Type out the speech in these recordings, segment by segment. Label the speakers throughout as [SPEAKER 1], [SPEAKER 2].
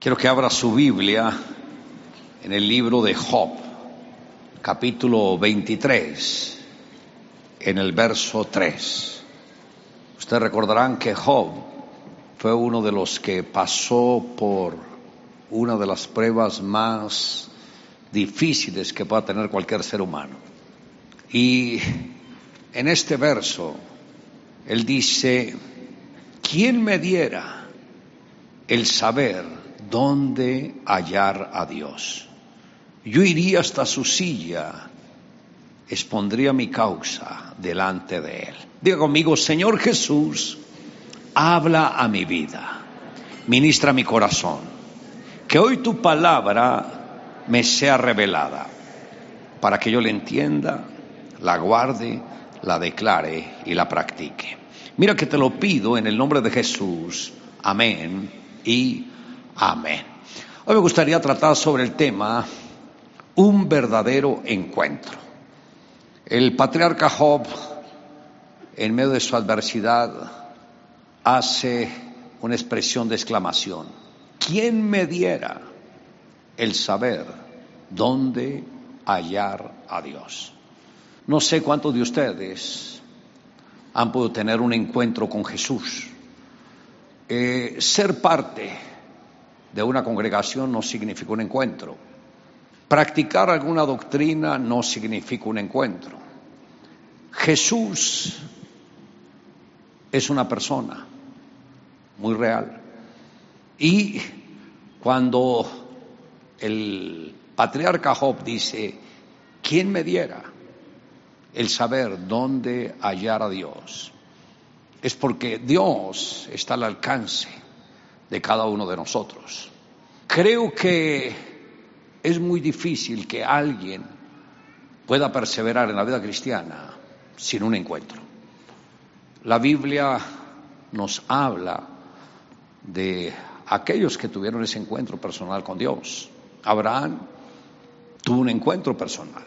[SPEAKER 1] Quiero que abra su Biblia en el libro de Job, capítulo 23, en el verso 3. Ustedes recordarán que Job fue uno de los que pasó por una de las pruebas más difíciles que pueda tener cualquier ser humano. Y en este verso, él dice, ¿quién me diera el saber dónde hallar a Dios. Yo iría hasta su silla, expondría mi causa delante de Él. Diga conmigo, Señor Jesús, habla a mi vida, ministra mi corazón, que hoy tu palabra me sea revelada, para que yo la entienda, la guarde, la declare y la practique. Mira que te lo pido en el nombre de Jesús. Amén y Amén. Hoy me gustaría tratar sobre el tema un verdadero encuentro. El patriarca Job, en medio de su adversidad, hace una expresión de exclamación. ¿Quién me diera el saber dónde hallar a Dios? No sé cuántos de ustedes han podido tener un encuentro con Jesús. Eh, ser parte de una congregación no significa un encuentro. Practicar alguna doctrina no significa un encuentro. Jesús es una persona muy real. Y cuando el patriarca Job dice, ¿quién me diera el saber dónde hallar a Dios? Es porque Dios está al alcance de cada uno de nosotros. Creo que es muy difícil que alguien pueda perseverar en la vida cristiana sin un encuentro. La Biblia nos habla de aquellos que tuvieron ese encuentro personal con Dios. Abraham tuvo un encuentro personal.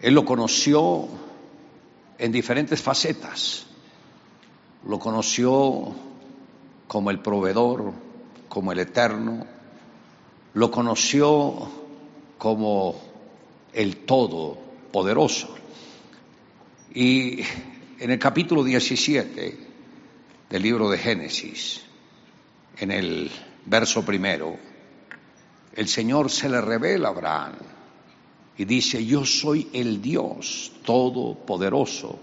[SPEAKER 1] Él lo conoció en diferentes facetas. Lo conoció como el proveedor, como el eterno, lo conoció como el todopoderoso. Y en el capítulo 17 del libro de Génesis, en el verso primero, el Señor se le revela a Abraham y dice, yo soy el Dios todopoderoso,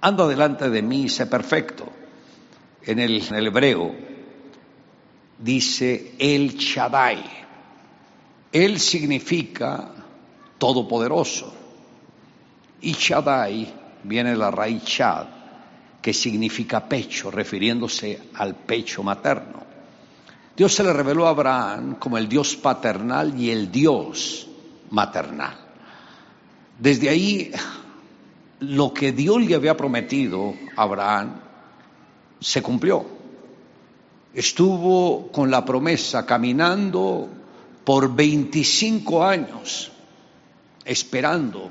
[SPEAKER 1] anda delante de mí y sé perfecto en el, hebreo dice el Shaddai. Él significa todopoderoso. Y Shaddai viene de la raíz Shad, que significa pecho, refiriéndose al pecho materno. Dios se le reveló a Abraham como el Dios paternal y el Dios maternal. Desde ahí, lo que Dios le había prometido a Abraham se cumplió. Estuvo con la promesa caminando por 25 años esperando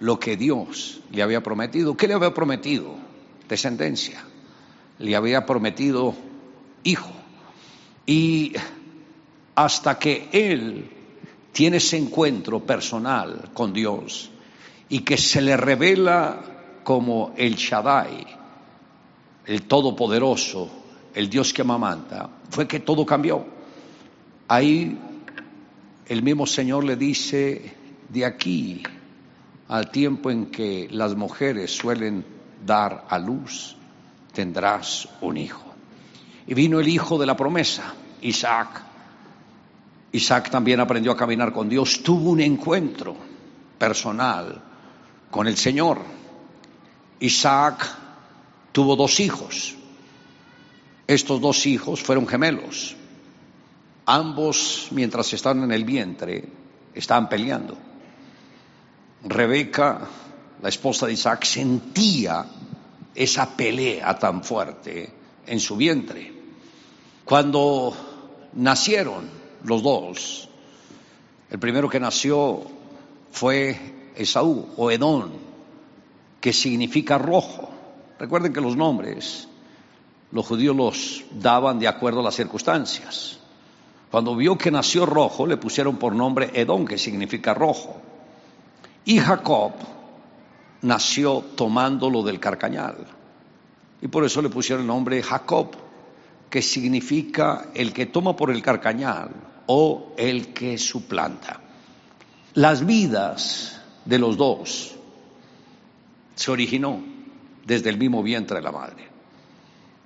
[SPEAKER 1] lo que Dios le había prometido. ¿Qué le había prometido? Descendencia. Le había prometido hijo. Y hasta que él tiene ese encuentro personal con Dios y que se le revela como el Shaddai, el Todopoderoso, el Dios que amamanta, fue que todo cambió. Ahí el mismo Señor le dice, de aquí al tiempo en que las mujeres suelen dar a luz, tendrás un hijo. Y vino el hijo de la promesa, Isaac. Isaac también aprendió a caminar con Dios, tuvo un encuentro personal con el Señor. Isaac tuvo dos hijos. Estos dos hijos fueron gemelos. Ambos, mientras estaban en el vientre, estaban peleando. Rebeca, la esposa de Isaac, sentía esa pelea tan fuerte en su vientre. Cuando nacieron los dos, el primero que nació fue Esaú o Edón, que significa rojo. Recuerden que los nombres los judíos los daban de acuerdo a las circunstancias. Cuando vio que nació rojo, le pusieron por nombre Edom, que significa rojo. Y Jacob nació tomándolo del carcañal. Y por eso le pusieron el nombre Jacob, que significa el que toma por el carcañal o el que suplanta. Las vidas de los dos se originó desde el mismo vientre de la madre.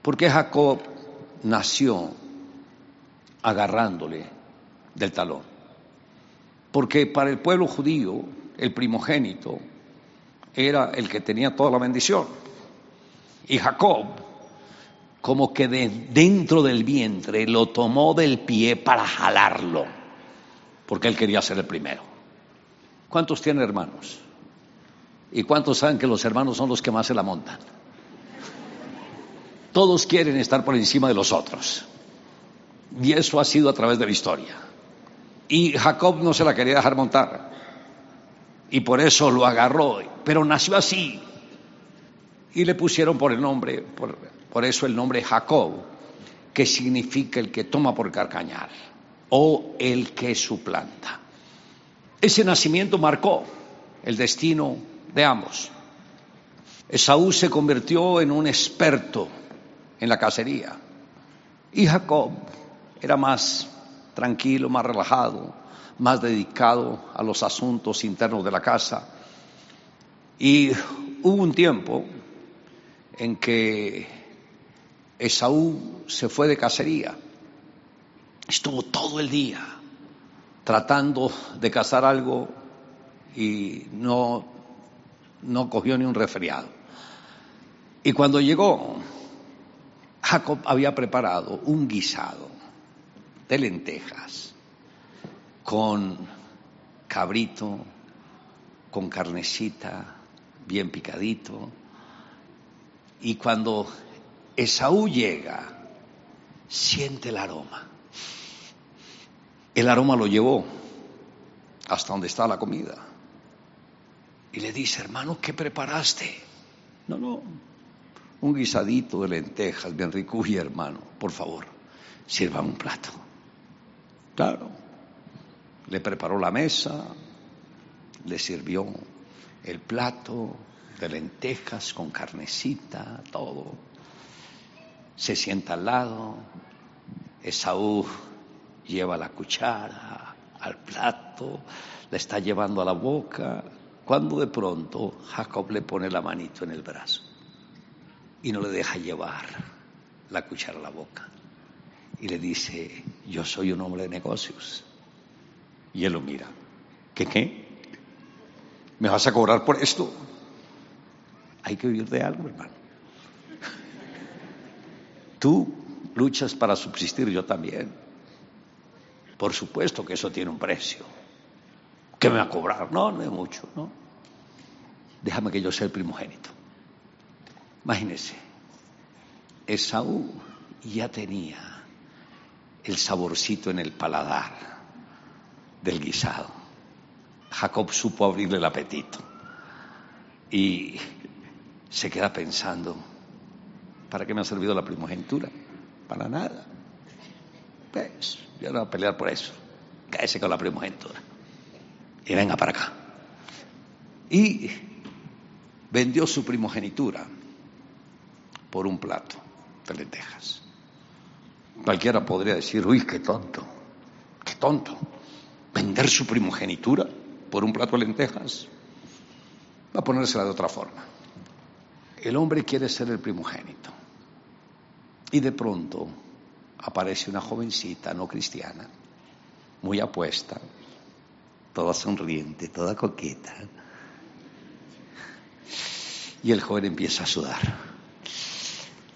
[SPEAKER 1] Porque Jacob nació agarrándole del talón. Porque para el pueblo judío, el primogénito era el que tenía toda la bendición. Y Jacob, como que de dentro del vientre, lo tomó del pie para jalarlo, porque él quería ser el primero. ¿Cuántos tienen hermanos? ¿Y cuántos saben que los hermanos son los que más se la montan? Todos quieren estar por encima de los otros. Y eso ha sido a través de la historia. Y Jacob no se la quería dejar montar. Y por eso lo agarró. Pero nació así. Y le pusieron por el nombre, por, eso el nombre Jacob, que significa el que toma por carcañal o el que suplanta. Ese nacimiento marcó el destino de ambos. Esaú se convirtió en un experto en la cacería y Jacob era más tranquilo, más relajado, más dedicado a los asuntos internos de la casa. Y hubo un tiempo en que Esaú se fue de cacería. Estuvo todo el día tratando de cazar algo y no, no cogió ni un resfriado. Y cuando llegó, Jacob había preparado un guisado de lentejas con cabrito, con carnecita, bien picadito. Y cuando Esaú llega, siente el aroma. El aroma lo llevó hasta donde está la comida. Y le dice, hermano, ¿qué preparaste? No, no, un guisadito de lentejas bien rico. y hermano, por favor, sirva un plato. Claro. Le preparó la mesa, le sirvió el plato de lentejas con carnecita, todo. Se sienta al lado. Esaú lleva la cuchara al plato, la está llevando a la boca, cuando de pronto Jacob le pone la manito en el brazo y no le deja llevar la cuchara a la boca y le dice, yo soy un hombre de negocios. Y él lo mira, ¿qué qué? ¿Me vas a cobrar por esto? Hay que vivir de algo, hermano. Tú luchas para subsistir, yo también. Por supuesto que eso tiene un precio. ¿Qué me va a cobrar? No, no es mucho, ¿no? Déjame que yo sea el primogénito. Imagínese, Esaú ya tenía el saborcito en el paladar del guisado. Jacob supo abrirle el apetito y se queda pensando, ¿para qué me ha servido la primogenitura? Para nada. Pues yo no voy a pelear por eso. Cáese con la primogenitura. Y venga para acá. Y vendió su primogenitura por un plato de lentejas. Cualquiera podría decir, uy, qué tonto, qué tonto. Vender su primogenitura por un plato de lentejas. Va a ponérsela de otra forma. El hombre quiere ser el primogénito. Y de pronto aparece una jovencita no cristiana, muy apuesta, toda sonriente, toda coqueta. Y el joven empieza a sudar.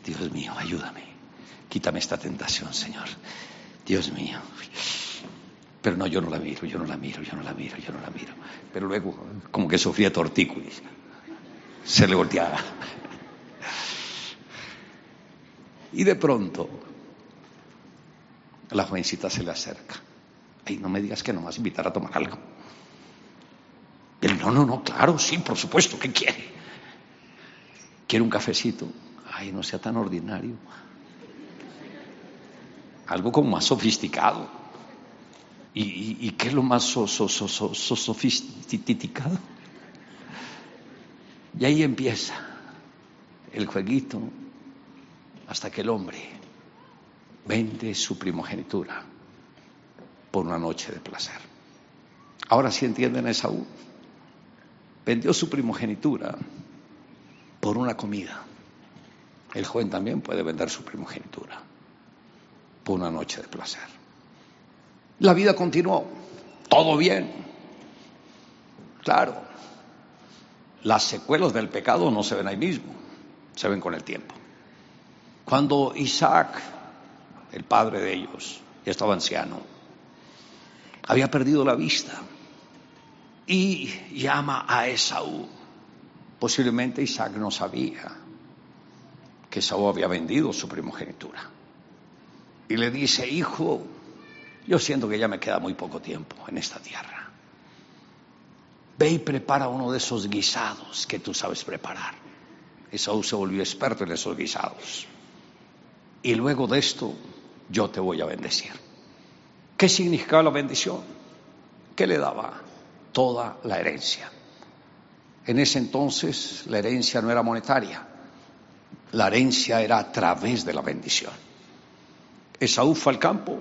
[SPEAKER 1] Dios mío, ayúdame. Quítame esta tentación, Señor. Dios mío. Pero no, yo no la miro, yo no la miro, yo no la miro, yo no la miro. Pero luego, como que sufría tortícolis. Se le volteaba. Y de pronto, la jovencita se le acerca. Ay, no me digas que no vas a invitar a tomar algo. No, no, no, claro, sí, por supuesto, ¿qué quiere? ¿Quiere un cafecito? Ay, no sea tan ordinario algo como más sofisticado. ¿Y, qué es lo más sofisticado? Y ahí empieza el jueguito hasta que el hombre vende su primogenitura por una noche de placer. Ahora sí entienden a Esaú. Vendió su primogenitura por una comida. El joven también puede vender su primogenitura por una noche de placer. La vida continuó, todo bien. Claro, las secuelas del pecado no se ven ahí mismo, se ven con el tiempo. Cuando Isaac, el padre de ellos, ya estaba anciano, había perdido la vista y llama a Esaú. Posiblemente Isaac no sabía que Esaú había vendido su primogenitura. Y le dice, hijo, yo siento que ya me queda muy poco tiempo en esta tierra. Ve y prepara uno de esos guisados que tú sabes preparar. Esaú se volvió experto en esos guisados. Y luego de esto, yo te voy a bendecir. ¿Qué significaba la bendición? ¿Qué le daba? Toda la herencia. En ese entonces la herencia no era monetaria, la herencia era a través de la bendición. Esaú fue al campo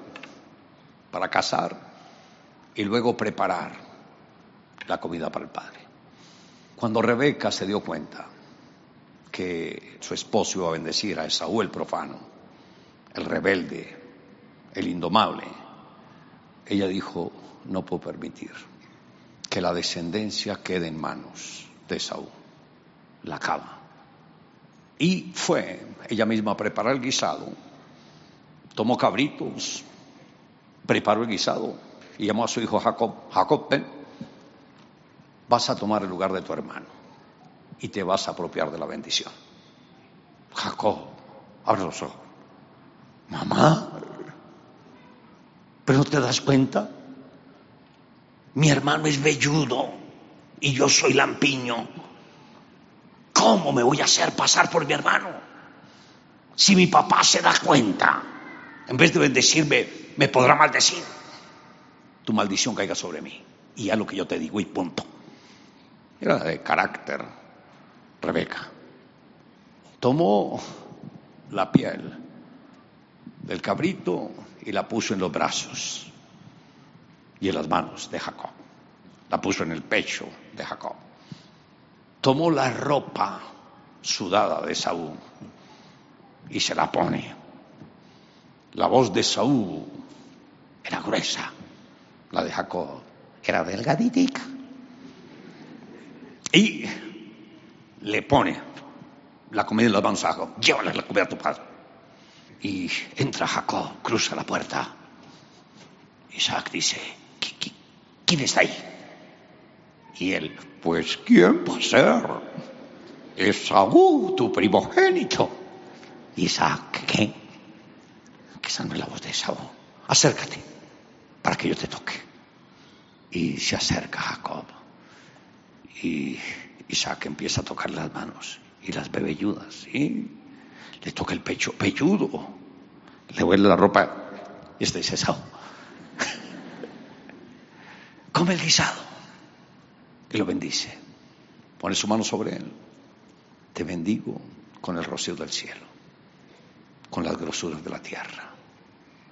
[SPEAKER 1] para cazar y luego preparar la comida para el padre. Cuando Rebeca se dio cuenta que su esposo iba a bendecir a Esaú el profano, el rebelde, el indomable, ella dijo, no puedo permitir que la descendencia quede en manos de Esaú, la cama. Y fue ella misma a preparar el guisado, tomó cabritos, preparó el guisado y llamó a su hijo Jacob, Jacob, ven, vas a tomar el lugar de tu hermano y te vas a apropiar de la bendición. Jacob, abre los ojos. Mamá, ¿pero no te das cuenta? Mi hermano es velludo y yo soy lampiño. ¿Cómo me voy a hacer pasar por mi hermano? Si mi papá se da cuenta, en vez de bendecirme, me podrá maldecir. Tu maldición caiga sobre mí. Y ya lo que yo te digo y punto. Era de carácter, Rebeca. Tomó la piel del cabrito y la puso en los brazos y en las manos de Jacob. La puso en el pecho de Jacob. Tomó la ropa sudada de Saúl y se la pone. La voz de Saúl era gruesa, la de Jacob era delgadita. Y le pone la comida en las manos a Jacob, llévale la comida a tu padre. Y entra Jacob, cruza la puerta. Isaac dice, ¿quién está ahí? Y él, pues ¿quién va a ser? Esaú, tu primogénito. Isaac, ¿qué? Que esa la voz de Esaú. Acércate para que yo te toque. Y se acerca Jacob. Y Isaac empieza a tocar las manos y las bebelludas. ¿sí? Le toca el pecho, pelludo. Le huele la ropa. Este dice Esaú. Come el guisado y lo bendice. Pone su mano sobre él. Te bendigo con el rocío del cielo, con las grosuras de la tierra.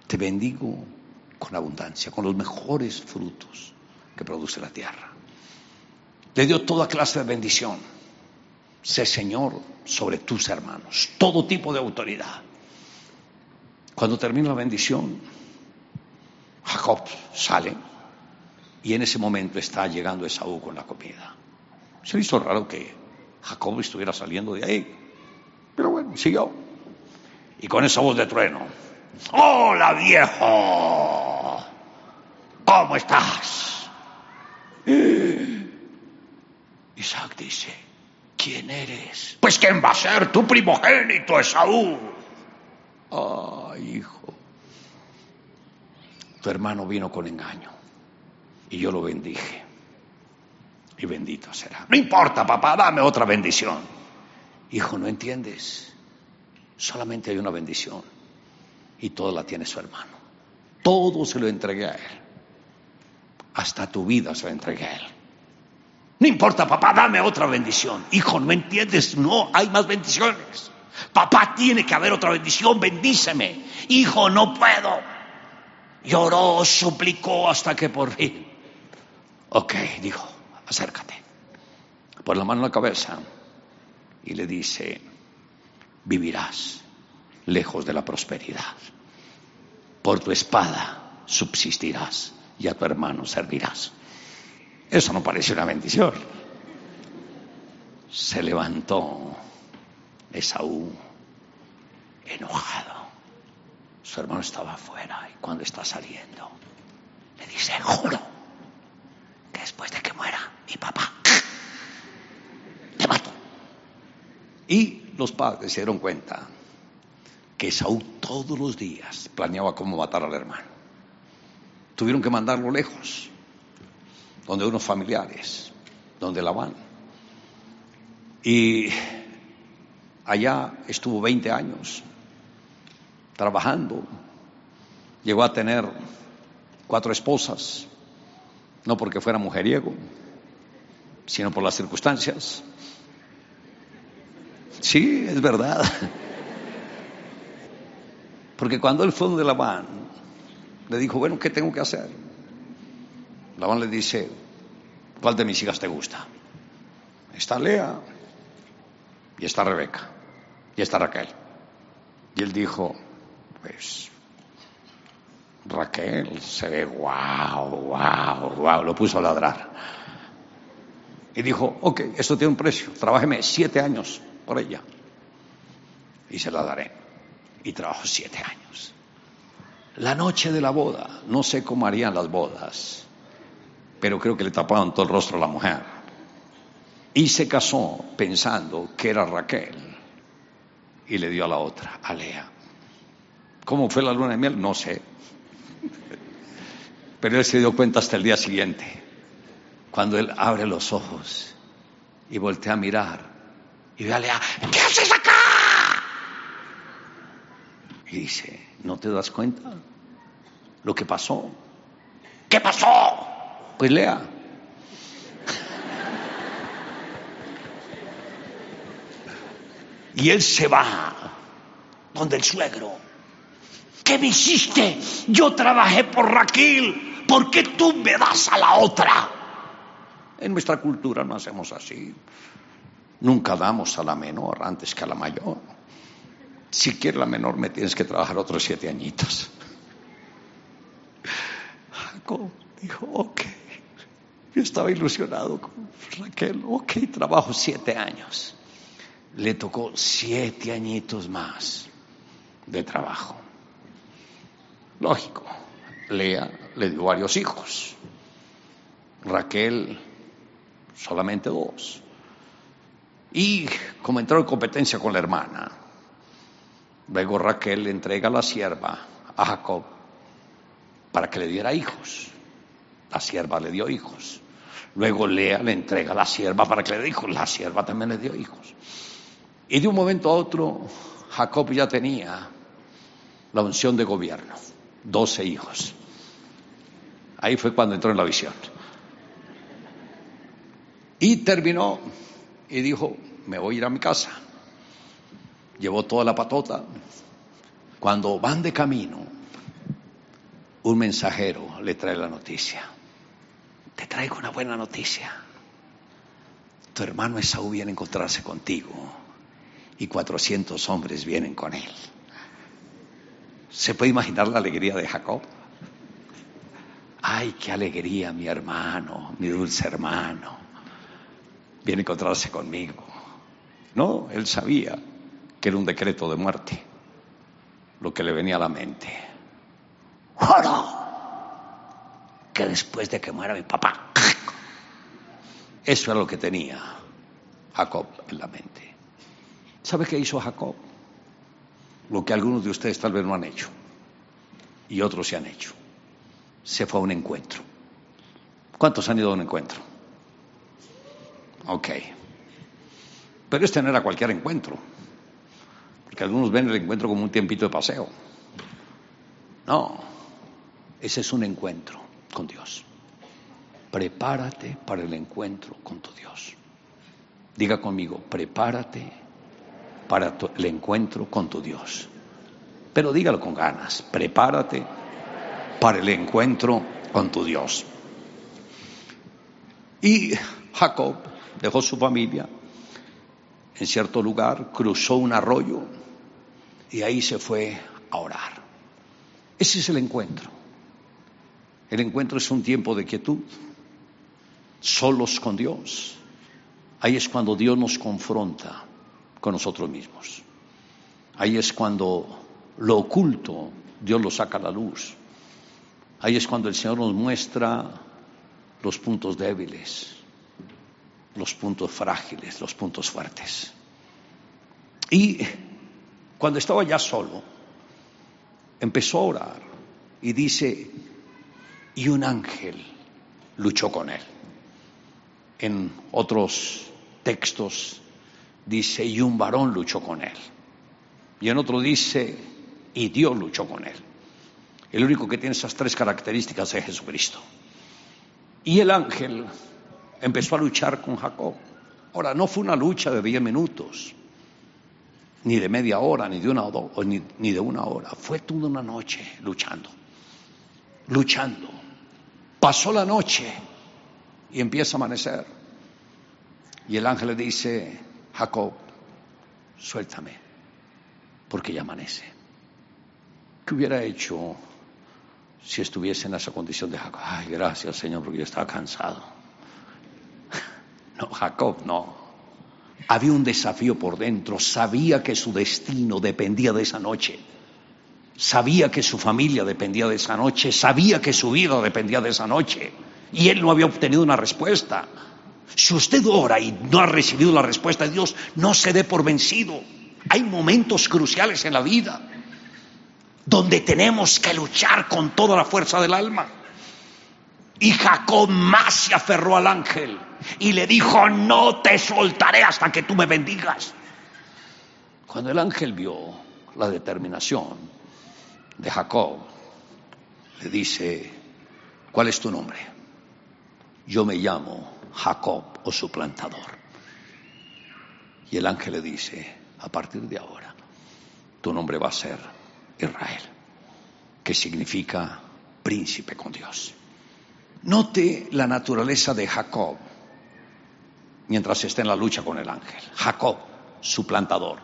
[SPEAKER 1] Te bendigo con abundancia, con los mejores frutos que produce la tierra. Le dio toda clase de bendición. Sé Señor sobre tus hermanos, todo tipo de autoridad. Cuando termina la bendición, Jacob sale y en ese momento está llegando Esaú con la comida. Se hizo raro que Jacob estuviera saliendo de ahí. Pero bueno, siguió. Y con esa voz de trueno. Hola viejo. ¿Cómo estás? Isaac dice, ¿quién eres? Pues ¿quién va a ser tu primogénito, Esaú? Ay, hijo. Tu hermano vino con engaño y yo lo bendije. Y bendito será. No importa, papá, dame otra bendición. Hijo, ¿no entiendes? Solamente hay una bendición y toda la tiene su hermano. Todo se lo entregué a él. hasta tu vida se la entregué a Él. No importa, papá, dame otra bendición. Hijo, ¿no entiendes? No, hay más bendiciones. Papá, tiene que haber otra bendición, bendíceme. Hijo, no puedo. Lloró, suplicó hasta que por fin. Ok, dijo, acércate. Por la mano en la cabeza y le dice, vivirás lejos de la prosperidad. Por tu espada subsistirás y a tu hermano servirás. Eso no parece una bendición. Se levantó Esaú enojado. Su hermano estaba afuera y cuando está saliendo le dice, juro que después de que muera mi papá, te mato. Y los padres se dieron cuenta que Esaú todos los días planeaba cómo matar al hermano. Tuvieron que mandarlo lejos, donde unos familiares, donde la van. Y allá estuvo 20 años trabajando. Llegó a tener cuatro esposas, no porque fuera mujeriego, sino por las circunstancias. Sí, es verdad. Porque cuando él fue donde Labán, le dijo, bueno, ¿qué tengo que hacer? Labán le dice, ¿cuál de mis hijas te gusta? Está Lea y está Rebeca y está Raquel. Y él dijo, pues Raquel se ve wow, wow, wow, lo puso a ladrar. Y dijo, ok, esto tiene un precio, trabájeme siete años por ella y se la daré. Y trabajó siete años. La noche de la boda, no sé cómo harían las bodas, pero creo que le tapaban todo el rostro a la mujer. Y se casó pensando que era Raquel y le dio a la otra, a Lea. ¿Cómo fue la luna de miel? No sé. Pero él se dio cuenta hasta el día siguiente, cuando él abre los ojos y voltea a mirar y ve a Lea, ¿qué haces acá? Y dice, ¿no te das cuenta lo que pasó? ¿Qué pasó? Pues Lea. Y él se va donde el suegro. ¿Qué me hiciste? Yo trabajé por Raquel. ¿Por qué tú me das a la otra? En nuestra cultura no hacemos así. Nunca damos a la menor antes que a la mayor. Si quieres la menor me tienes que trabajar otros siete añitos. Jacob dijo, ok. Yo estaba ilusionado con Raquel. Ok, trabajo siete años le tocó siete añitos más de trabajo. Lógico, Lea le dio varios hijos, Raquel solamente dos. Y como entró en competencia con la hermana, luego Raquel le entrega la sierva a Jacob para que le diera hijos. La sierva le dio hijos. Luego Lea le entrega la sierva para que le diera hijos. La sierva también le dio hijos. Y de un momento a otro, Jacob ya tenía la unción de gobierno, doce hijos. Ahí fue cuando entró en la visión. Y terminó y dijo, me voy a ir a mi casa. Llevó toda la patota. Cuando van de camino, un mensajero le trae la noticia. Te traigo una buena noticia. Tu hermano Esaú viene a encontrarse contigo y 400 hombres vienen con él. ¿Se puede imaginar la alegría de Jacob? Ay, qué alegría mi hermano, mi dulce hermano. Viene a encontrarse conmigo. No, él sabía que era un decreto de muerte, lo que le venía a la mente. Juro que después de que muera mi papá, eso era lo que tenía Jacob en la mente. ¿Sabe qué hizo Jacob? Lo que algunos de ustedes tal vez no han hecho y otros se han hecho. Se fue a un encuentro. ¿Cuántos han ido a un encuentro? Ok. Pero este no era cualquier encuentro. Porque algunos ven el encuentro como un tiempito de paseo. No. Ese es un encuentro con Dios. prepárate para el encuentro con tu Dios. Diga conmigo, prepárate para el encuentro con tu Dios. Pero dígalo con ganas, prepárate para el encuentro con tu Dios. Y Jacob dejó su familia en cierto lugar, cruzó un arroyo y ahí se fue a orar. Ese es el encuentro. El encuentro es un tiempo de quietud, solos con Dios. Ahí es cuando Dios nos confronta con nosotros mismos. Ahí es cuando lo oculto Dios lo saca a la luz. Ahí es cuando el Señor nos muestra los puntos débiles, los puntos frágiles, los puntos fuertes. Y cuando estaba ya solo, empezó a orar y dice, y un ángel luchó con él. En otros textos dice, y un varón luchó con él. Y en otro dice, y Dios luchó con él. El único que tiene esas tres características es Jesucristo. Y el ángel empezó a luchar con Jacob. Ahora, no fue una lucha de diez minutos, ni de media hora, ni de una, o ni, ni de una hora. Fue toda una noche luchando, luchando. Pasó la noche y empieza a amanecer. Y el ángel le dice, Jacob, suéltame, porque ya amanece. ¿Qué hubiera hecho si estuviese en esa condición de Jacob? Ay, gracias Señor, porque yo estaba cansado. No, Jacob, no. Había un desafío por dentro, sabía que su destino dependía de esa noche. Sabía que su familia dependía de esa noche, sabía que su vida dependía de esa noche. Y él no había obtenido una respuesta. Si usted ora y no ha recibido la respuesta de Dios, no se dé por vencido. Hay momentos cruciales en la vida donde tenemos que luchar con toda la fuerza del alma. Y Jacob más se aferró al ángel y le dijo, no te soltaré hasta que tú me bendigas. Cuando el ángel vio la determinación de Jacob, le dice, ¿cuál es tu nombre? Yo me llamo Jacob o suplantador. Y el ángel le dice, a partir de ahora, tu nombre va a ser Israel, que significa príncipe con Dios. Note la naturaleza de Jacob mientras está en la lucha con el ángel. Jacob, suplantador.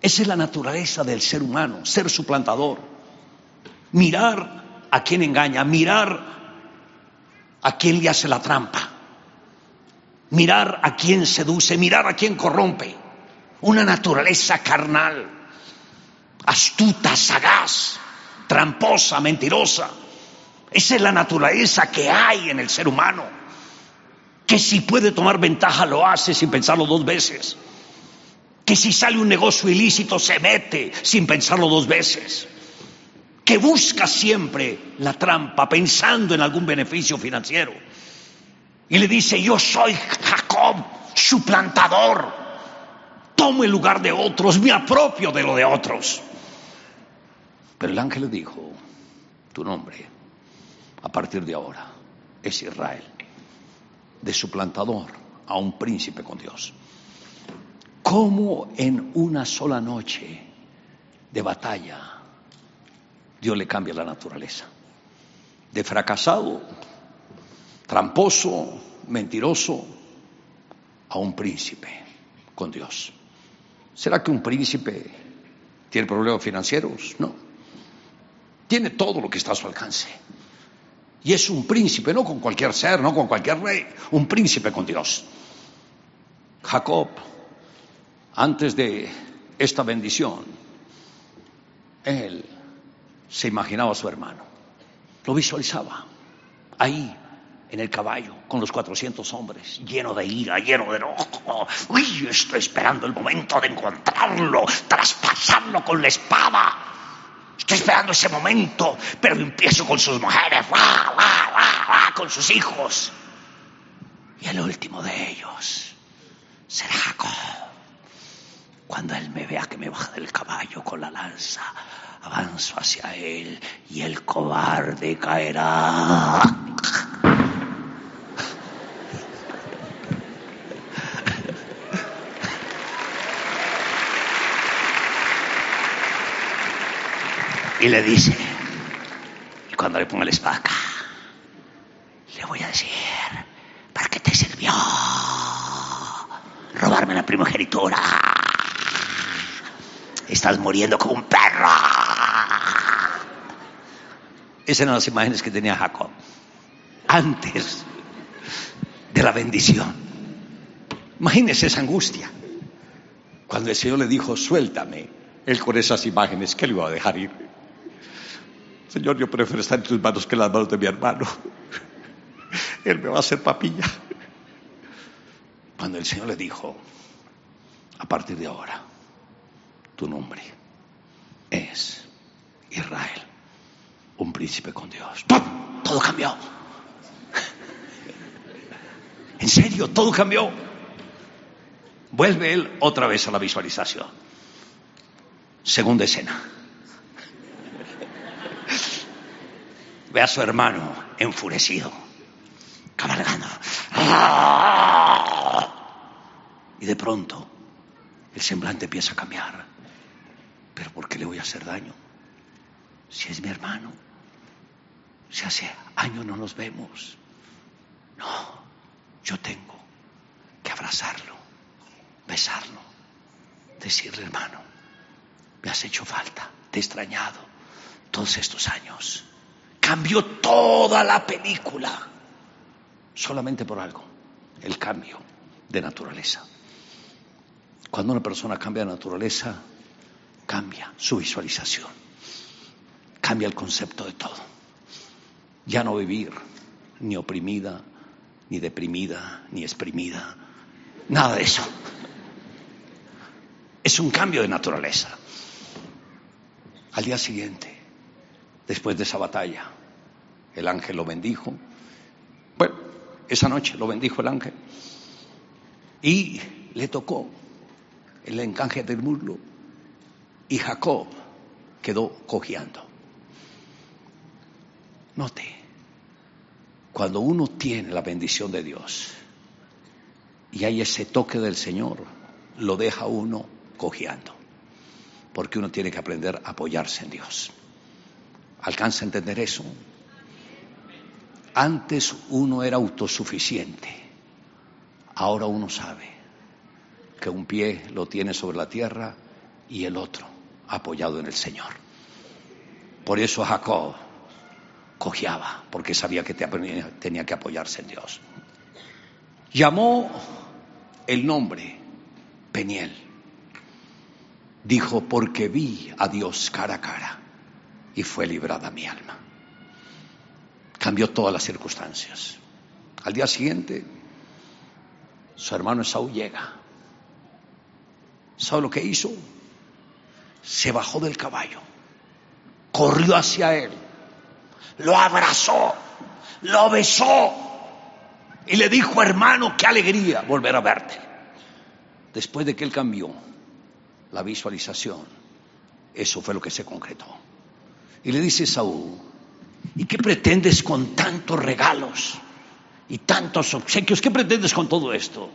[SPEAKER 1] Esa es la naturaleza del ser humano, ser suplantador. Mirar a quien engaña, mirar a quien le hace la trampa, mirar a quien seduce, mirar a quien corrompe. Una naturaleza carnal, astuta, sagaz, tramposa, mentirosa. Esa es la naturaleza que hay en el ser humano, que si puede tomar ventaja lo hace sin pensarlo dos veces que si sale un negocio ilícito se mete sin pensarlo dos veces, que busca siempre la trampa pensando en algún beneficio financiero. Y le dice, yo soy Jacob, suplantador, tomo el lugar de otros, me apropio de lo de otros. Pero el ángel le dijo, tu nombre, a partir de ahora, es Israel, de suplantador a un príncipe con Dios cómo en una sola noche de batalla Dios le cambia la naturaleza. De fracasado, tramposo, mentiroso, a un príncipe con Dios. ¿Será que un príncipe tiene problemas financieros? No. Tiene todo lo que está a su alcance. Y es un príncipe, no con cualquier ser, no con cualquier rey, un príncipe con Dios. Jacob antes de esta bendición, él se imaginaba a su hermano, lo visualizaba ahí en el caballo con los 400 hombres, lleno de ira, lleno de enojo. Uy, estoy esperando el momento de encontrarlo, traspasarlo con la espada. Estoy esperando ese momento, pero empiezo con sus mujeres, con sus hijos. Y el último de ellos será Jacob. Cuando él me vea que me baja del caballo con la lanza, avanzo hacia él y el cobarde caerá. Y le dice, y cuando le ponga la espada le voy a decir, ¿para qué te sirvió? Robarme la primogenitura. Estás muriendo como un perro. Esas eran las imágenes que tenía Jacob antes de la bendición. Imagínese esa angustia. Cuando el Señor le dijo, suéltame, él con esas imágenes, ¿qué le iba a dejar ir? Señor, yo prefiero estar en tus manos que en las manos de mi hermano. Él me va a hacer papilla. Cuando el Señor le dijo, a partir de ahora, tu nombre es Israel, un príncipe con Dios. Todo cambió. En serio, todo cambió. Vuelve él otra vez a la visualización. Segunda escena. Ve a su hermano enfurecido, cabalgando. Y de pronto el semblante empieza a cambiar. Pero ¿por qué le voy a hacer daño? Si es mi hermano. Si hace años no nos vemos. No, yo tengo que abrazarlo, besarlo, decirle hermano, me has hecho falta, te he extrañado todos estos años. Cambió toda la película solamente por algo, el cambio de naturaleza. Cuando una persona cambia de naturaleza, cambia su visualización, cambia el concepto de todo. Ya no vivir ni oprimida, ni deprimida, ni exprimida, nada de eso. Es un cambio de naturaleza. Al día siguiente, después de esa batalla, el ángel lo bendijo. Bueno, esa noche lo bendijo el ángel. Y le tocó el encaje del muslo. Y Jacob quedó cojeando. Note, cuando uno tiene la bendición de Dios y hay ese toque del Señor, lo deja uno cojeando. Porque uno tiene que aprender a apoyarse en Dios. ¿Alcanza a entender eso? Antes uno era autosuficiente. Ahora uno sabe que un pie lo tiene sobre la tierra y el otro apoyado en el Señor. Por eso Jacob cojeaba, porque sabía que tenía que apoyarse en Dios. Llamó el nombre Peniel. Dijo, porque vi a Dios cara a cara y fue librada mi alma. Cambió todas las circunstancias. Al día siguiente, su hermano Saúl llega. ¿Sabe lo que hizo? Se bajó del caballo, corrió hacia él, lo abrazó, lo besó y le dijo, hermano, qué alegría volver a verte. Después de que él cambió la visualización, eso fue lo que se concretó. Y le dice Saúl, ¿y qué pretendes con tantos regalos y tantos obsequios? ¿Qué pretendes con todo esto?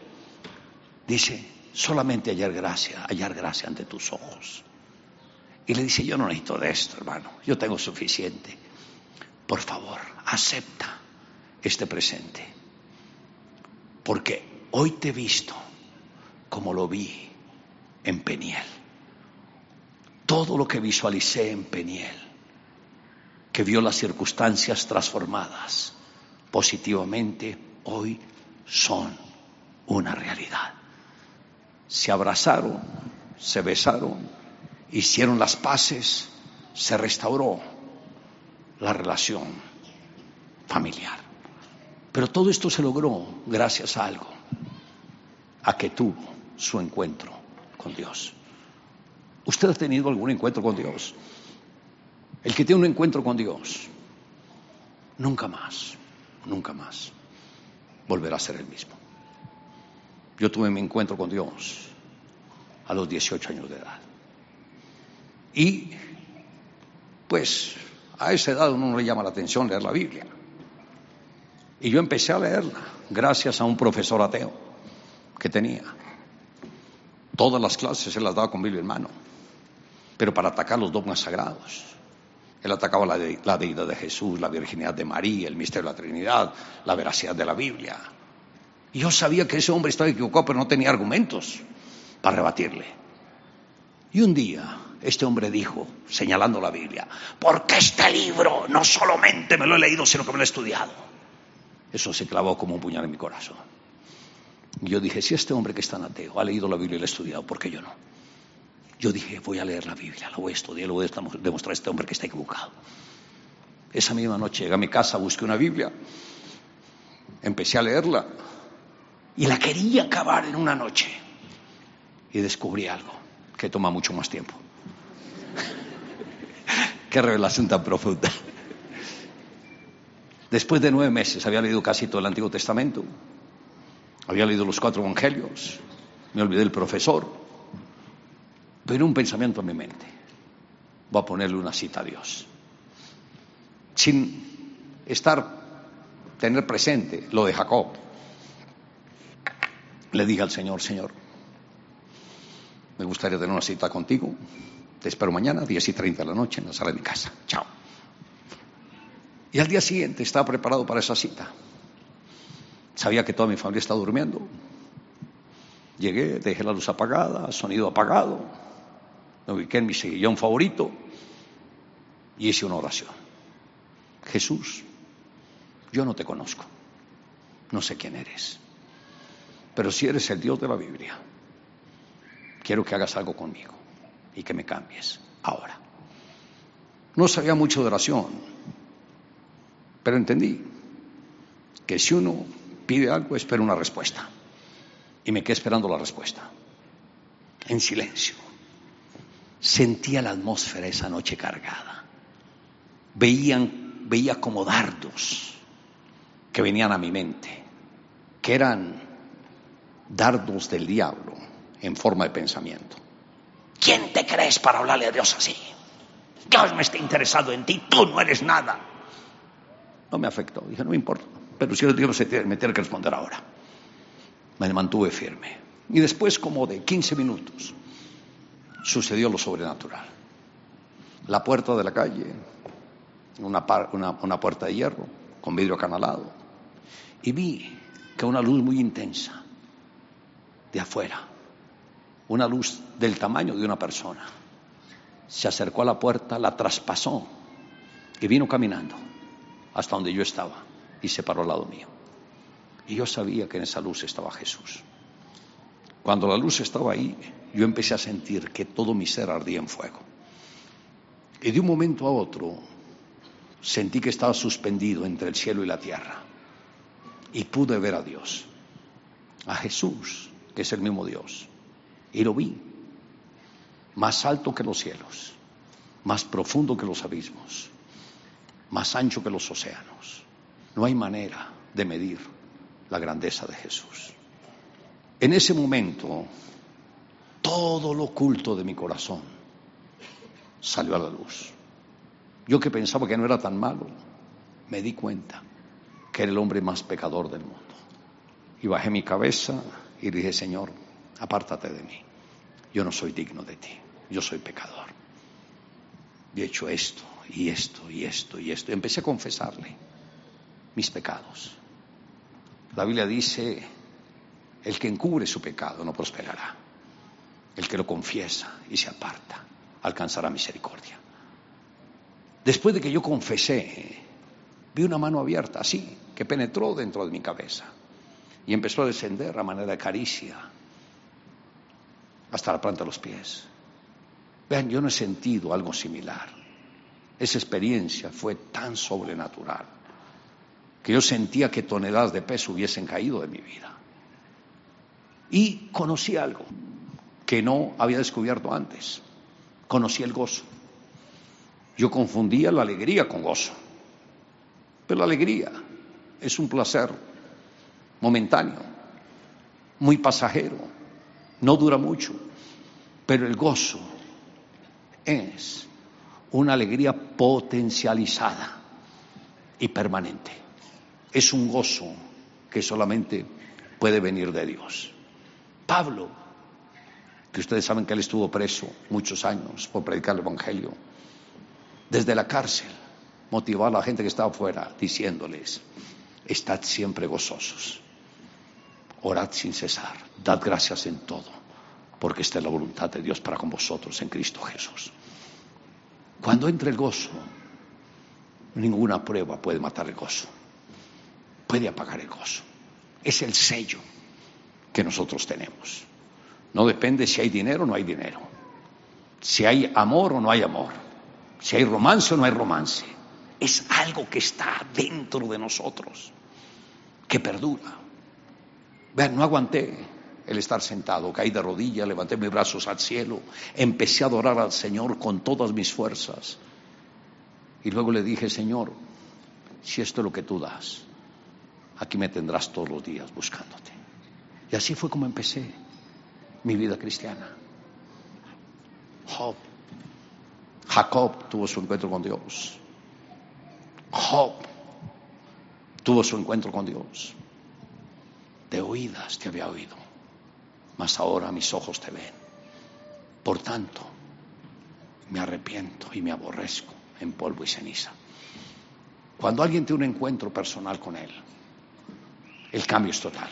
[SPEAKER 1] Dice, solamente hallar gracia, hallar gracia ante tus ojos. Y le dice, yo no necesito de esto, hermano, yo tengo suficiente. Por favor, acepta este presente. Porque hoy te he visto como lo vi en Peniel. Todo lo que visualicé en Peniel que vio las circunstancias transformadas positivamente, hoy son una realidad. Se abrazaron, se besaron, hicieron las paces, se restauró la relación familiar. Pero todo esto se logró gracias a algo, a que tuvo su encuentro con Dios. ¿Usted ha tenido algún encuentro con Dios? El que tiene un encuentro con Dios, nunca más, nunca más volverá a ser el mismo. Yo tuve mi encuentro con Dios a los 18 años de edad. Y pues a esa edad uno no le llama la atención leer la Biblia. Y yo empecé a leerla gracias a un profesor ateo que tenía. Todas las clases se las daba con Biblia en mano, pero para atacar los dogmas sagrados. Él atacaba la, deidad de Jesús, la virginidad de María, el misterio de la Trinidad, la veracidad de la Biblia. Y yo sabía que ese hombre estaba equivocado, pero no tenía argumentos para rebatirle. Y un día este hombre dijo, señalando la Biblia, porque este libro no solamente me lo he leído, sino que me lo he estudiado. Eso se clavó como un puñal en mi corazón. Y yo dije, si este hombre que es tan ateo ha leído la Biblia y la ha estudiado, ¿por qué yo no? Yo dije, voy a leer la Biblia, la voy a estudiar, le voy a demostrar a este hombre que está equivocado. Esa misma noche llegué a mi casa, busqué una Biblia, empecé a leerla y la quería acabar en una noche. Y descubrí algo que toma mucho más tiempo. Qué revelación tan profunda. Después de nueve meses había leído casi todo el Antiguo Testamento, había leído los cuatro evangelios, me olvidé del profesor, pero un pensamiento en mi mente. Voy a ponerle una cita a Dios. Sin estar, tener presente lo de Jacob. Le dije al Señor, Señor, me gustaría tener una cita contigo. Te espero mañana, 10 y 30 de la noche, en la sala de mi casa. Chao. Y al día siguiente estaba preparado para esa cita. Sabía que toda mi familia estaba durmiendo. Llegué, dejé la luz apagada, sonido apagado. Me ubiqué en mi sillón favorito y hice una oración. Jesús, yo no te conozco. No sé quién eres. Pero si eres el Dios de la Biblia, quiero que hagas algo conmigo y que me cambies ahora. No sabía mucho de oración, pero entendí que si uno pide algo, espera una respuesta. Y me quedé esperando la respuesta, en silencio. Sentía la atmósfera esa noche cargada. Veían, veía como dardos que venían a mi mente, que eran dardos del diablo en forma de pensamiento. ¿Quién te crees para hablarle a Dios así? Dios me está interesado en ti, tú no eres nada. No me afectó, dije, no me importa, pero si se tiene, me tiene que responder ahora. Me mantuve firme. Y después, como de 15 minutos, sucedió lo sobrenatural. La puerta de la calle, una, una puerta de hierro, con vidrio acanalado, y vi que una luz muy intensa de afuera, una luz del tamaño de una persona, se acercó a la puerta, la traspasó y vino caminando hasta donde yo estaba y se paró al lado mío. Y yo sabía que en esa luz estaba Jesús. Cuando la luz estaba ahí, yo empecé a sentir que todo mi ser ardía en fuego. Y de un momento a otro sentí que estaba suspendido entre el cielo y la tierra. Y pude ver a Dios, a Jesús, que es el mismo Dios. Y lo vi, más alto que los cielos, más profundo que los abismos, más ancho que los océanos. No hay manera de medir la grandeza de Jesús. En ese momento, todo lo oculto de mi corazón salió a la luz. Yo que pensaba que no era tan malo, me di cuenta que era el hombre más pecador del mundo. Y bajé mi cabeza y dije, Señor, apártate de mí. Yo no soy digno de ti, yo soy pecador. Y he hecho esto y esto y esto y esto. Y empecé a confesarle mis pecados. La Biblia dice, el que encubre su pecado no prosperará. El que lo confiesa y se aparta alcanzará misericordia. Después de que yo confesé, vi una mano abierta así, que penetró dentro de mi cabeza y empezó a descender a manera de caricia hasta la planta de los pies. Vean, yo no he sentido algo similar. Esa experiencia fue tan sobrenatural que yo sentía que toneladas de peso hubiesen caído de mi vida. Y conocí algo que no había descubierto antes. Conocí el gozo. Yo confundía la alegría con gozo. Pero la alegría es un placer momentáneo, muy pasajero, no dura mucho, pero el gozo es una alegría potencializada y permanente. Es un gozo que solamente puede venir de Dios. Pablo, que ustedes saben que él estuvo preso muchos años por predicar el Evangelio, desde la cárcel, motivar a la gente que está afuera, diciéndoles, estad siempre gozosos, orad sin cesar, dad gracias en todo, porque esta es la voluntad de Dios para con vosotros en Cristo Jesús. Cuando entre el gozo, ninguna prueba puede matar el gozo, puede apagar el gozo. Es el sello que nosotros tenemos. No depende si hay dinero o no hay dinero, si hay amor o no hay amor, si hay romance o no hay romance. Es algo que está dentro de nosotros, que perdura. Vean, no aguanté el estar sentado, caí de rodillas, levanté mis brazos al cielo, empecé a adorar al Señor con todas mis fuerzas. Y luego le dije, Señor, si esto es lo que tú das, aquí me tendrás todos los días buscándote. Y así fue como empecé mi vida cristiana. Job. Jacob tuvo su encuentro con Dios. Job tuvo su encuentro con Dios. De oídas te había oído, mas ahora mis ojos te ven. Por tanto, me arrepiento y me aborrezco en polvo y ceniza. Cuando alguien tiene un encuentro personal con Él, el cambio es total.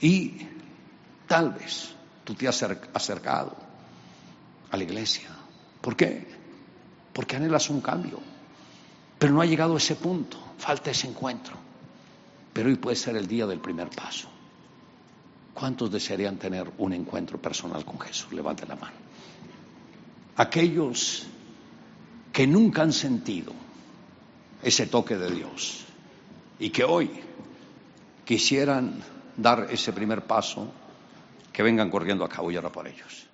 [SPEAKER 1] Y tal vez tú te has acercado a la iglesia. ¿Por qué? Porque anhelas un cambio. Pero no ha llegado a ese punto. Falta ese encuentro. Pero hoy puede ser el día del primer paso. ¿Cuántos desearían tener un encuentro personal con Jesús? Levante la mano. Aquellos que nunca han sentido ese toque de Dios y que hoy quisieran dar ese primer paso, que vengan corriendo a ahora por ellos.